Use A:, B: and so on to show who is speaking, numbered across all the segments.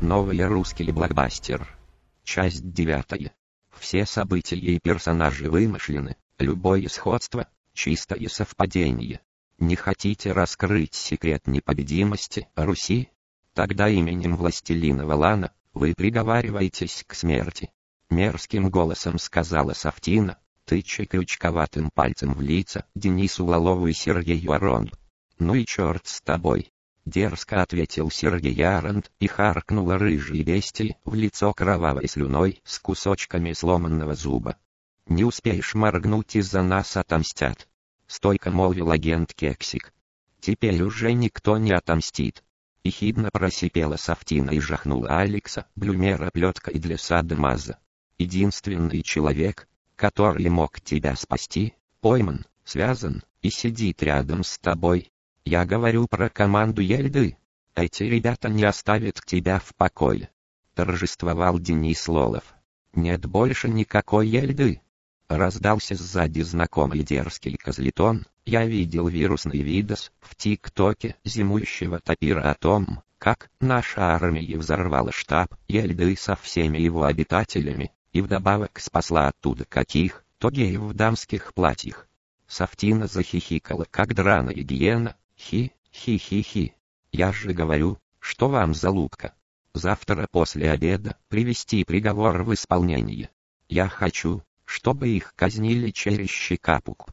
A: Новый русский блокбастер. Часть девятая. Все события и персонажи вымышлены, любое сходство – чистое совпадение. Не хотите раскрыть секрет непобедимости Руси? Тогда именем властелина Валана вы приговариваетесь к смерти. Мерзким голосом сказала Сафтина, тыча крючковатым пальцем в лица Денису Лолову и Сергею Аронду. «Ну и черт с тобой!» Дерзко ответил Сергей Аронт и харкнула рыжей бестии в лицо кровавой слюной с кусочками сломанного зуба. «Не успеешь моргнуть, из-за нас отомстят!» Стойко молвил агент Кексик. «Теперь уже никто не отомстит!» И хидно просипела Сафтина и жахнула Алекса, Блюмера плеткой для сада Маза. Единственный человек, который мог тебя спасти, пойман, связан и сидит рядом с тобой. Я говорю про команду Ельды. Эти ребята не оставят тебя в покое. Торжествовал Денис Лолов. Нет больше никакой Ельды. Раздался сзади знакомый дерзкий козлетон. Я видел вирусный видос в ТикТоке зимующего тапира о том, как наша армия взорвала штаб Ельды со всеми его обитателями, и вдобавок спасла оттуда каких-то геев в дамских платьях. Сафтина захихикала, как драная гиена. Хи, хи-хи-хи. Я же говорю, что вам залупка. Завтра после обеда привести приговор в исполнение. Я хочу, чтобы их казнили через щекапук.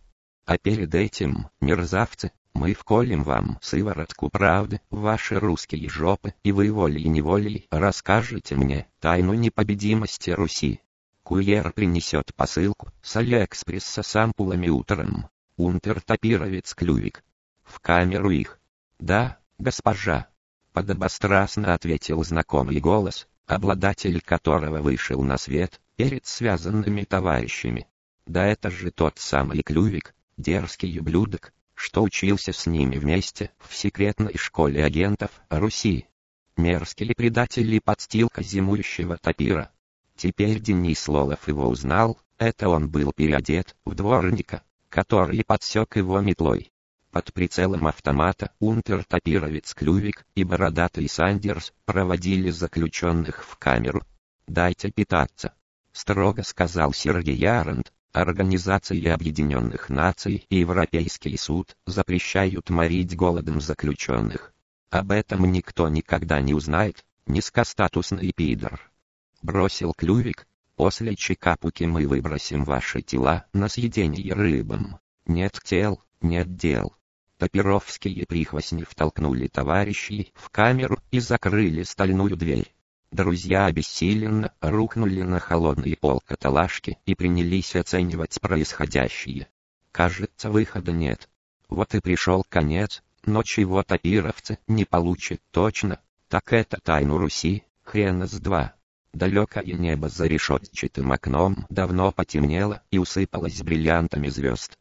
A: А перед этим, мерзавцы, мы вколем вам сыворотку правды ваши русские жопы, и вы волей-неволей расскажете мне тайну непобедимости Руси. Курьер принесет посылку с Алиэкспресса с ампулами утром. Унтер-топировец Клювик. В камеру их. Да, госпожа. Подобострастно ответил знакомый голос, обладатель которого вышел на свет перед связанными товарищами. Да это же тот самый Клювик, дерзкий ублюдок, что учился с ними вместе в секретной школе агентов Руси. Мерзкий предатель и подстилка зимующего топира. Теперь Денис Лолов его узнал, это он был переодет в дворника, который подсек его метлой. Под прицелом автомата унтер-топировец Клювик и бородатый Сандерс проводили заключенных в камеру. «Дайте питаться», — строго сказал Сергей Арент. Организации Объединенных Наций и Европейский суд запрещают морить голодом заключенных. Об этом никто никогда не узнает, низкостатусный пидор бросил клювик. После чекапуки мы выбросим ваши тела на съедение рыбам. Нет тел, нет дел. Топировские прихвостни втолкнули товарищей в камеру и закрыли стальную дверь. Друзья обессиленно рухнули на холодный пол каталажки и принялись оценивать происходящее. Кажется, выхода нет. Вот и пришел конец, но чего топировцы не получат точно, так это тайну Руси, хрена с два. Далекое небо за решетчатым окном давно потемнело и усыпалось бриллиантами звезд.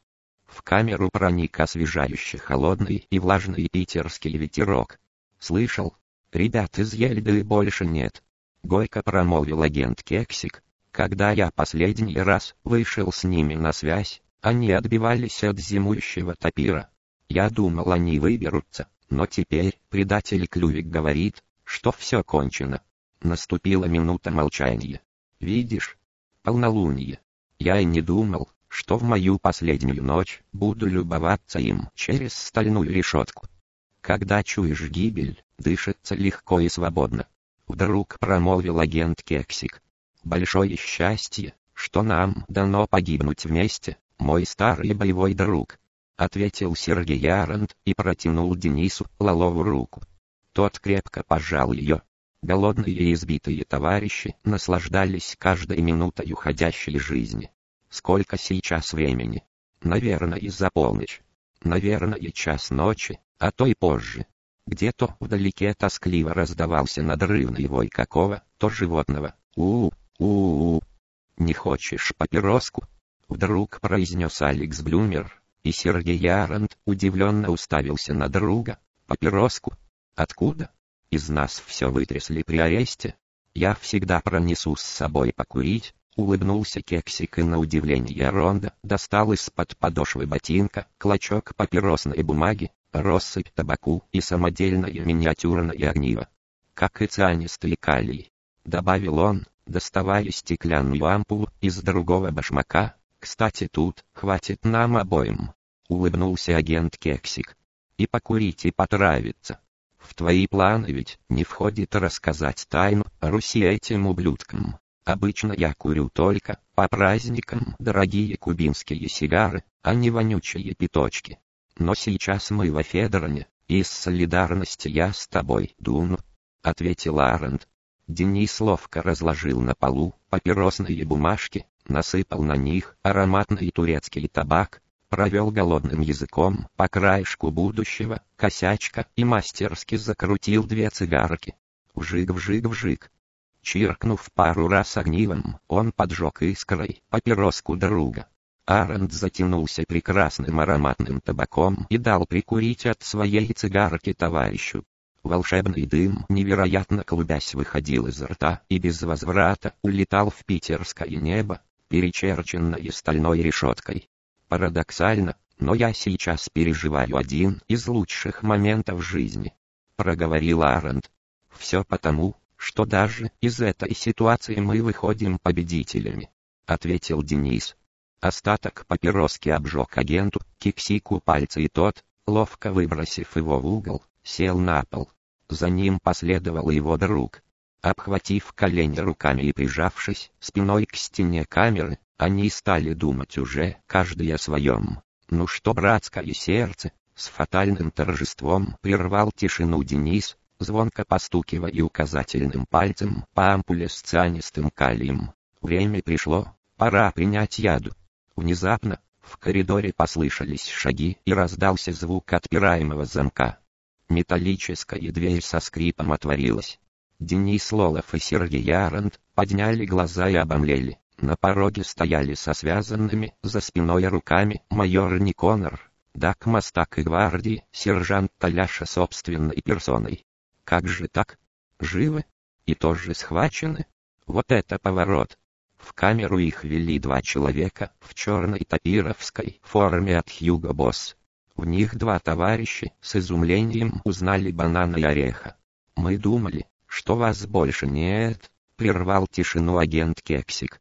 A: В камеру проник освежающий холодный и влажный питерский ветерок. «Слышал? Ребят из Ельды больше нет», — горько промолвил агент Кексик. «Когда я последний раз вышел с ними на связь, они отбивались от зимующего топира. Я думал, они выберутся, но теперь предатель Клювик говорит, что все кончено. Наступила минута молчания. «Видишь? Полнолуние. Я и не думал, что в мою последнюю ночь буду любоваться им через стальную решетку. Когда чуешь гибель, дышится легко и свободно. Вдруг промолвил агент Кексик. Большое счастье, что нам дано погибнуть вместе, мой старый боевой друг. Ответил Сергей Арент и протянул Денису Лолову руку. Тот крепко пожал ее, Голодные и избитые товарищи наслаждались каждой минутой уходящей жизни. Сколько сейчас времени? Наверное, из-за полночь. Наверное, час ночи, а то и позже. Где-то вдалеке тоскливо раздавался надрывный вой какого-то животного. У-у-у-у. Не хочешь папироску? Вдруг произнес Алекс Блюмер, и Сергей Арант удивленно уставился на друга. Папироску? Откуда? Из нас все вытрясли при аресте. Я всегда пронесу с собой покурить, улыбнулся кексик и на удивление Ронда достал из-под подошвы ботинка клочок папиросной бумаги, россыпь табаку и самодельное миниатюрное огниво. как и цианистый калий. Добавил он, доставая стеклянную ампулу из другого башмака. Кстати тут, хватит нам обоим. Улыбнулся агент Кексик. И покурить и потравиться. В твои планы ведь не входит рассказать тайну Руси этим ублюдкам. Обычно я курю только, по праздникам, дорогие кубинские сигары, а не вонючие пяточки. Но сейчас мы во Федороне, и из солидарности я с тобой дуну, — ответил Арент. Денис ловко разложил на полу папиросные бумажки, насыпал на них ароматный турецкий табак, провел голодным языком по краешку будущего, косячка и мастерски закрутил две цигарки. Вжик-вжик-вжик, Чиркнув пару раз огнивом, он поджег искрой папироску друга. Арент затянулся прекрасным ароматным табаком и дал прикурить от своей цигарки товарищу. Волшебный дым, невероятно клубясь, выходил из рта и без возврата улетал в питерское небо, перечерченное стальной решеткой. Парадоксально, но я сейчас переживаю один из лучших моментов жизни. Проговорил Арент. Все потому, что даже из этой ситуации мы выходим победителями», — ответил Денис. Остаток папироски обжег агенту, киксику пальцы и тот, ловко выбросив его в угол, сел на пол. За ним последовал его друг. Обхватив колени руками и прижавшись спиной к стене камеры, они стали думать уже каждый о своем. Ну что братское сердце, с фатальным торжеством прервал тишину Денис, звонко постукивая указательным пальцем по ампуле с цианистым калием. Время пришло, пора принять яду. Внезапно, в коридоре послышались шаги и раздался звук отпираемого замка. Металлическая дверь со скрипом отворилась. Денис Лолов и Сергей Арант подняли глаза и обомлели. На пороге стояли со связанными за спиной руками майор Никонор, Дак Мастак и гвардии, сержант Таляша собственной персоной. Как же так? Живы? И тоже схвачены? Вот это поворот. В камеру их вели два человека в черной тапировской форме от Хьюго Босс. В них два товарища с изумлением узнали банана и ореха. Мы думали, что вас больше нет, прервал тишину агент Кексик.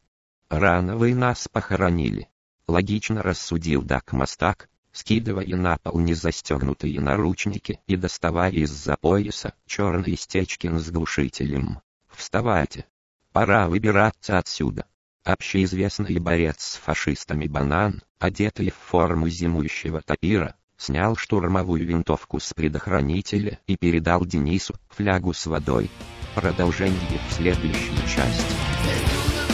A: Рано вы нас похоронили. Логично рассудил Дак Мастак, скидывая на пол незастегнутые наручники и доставая из-за пояса черный стечкин с глушителем. «Вставайте! Пора выбираться отсюда!» Общеизвестный борец с фашистами Банан, одетый в форму зимующего тапира, снял штурмовую винтовку с предохранителя и передал Денису флягу с водой. Продолжение в следующей части.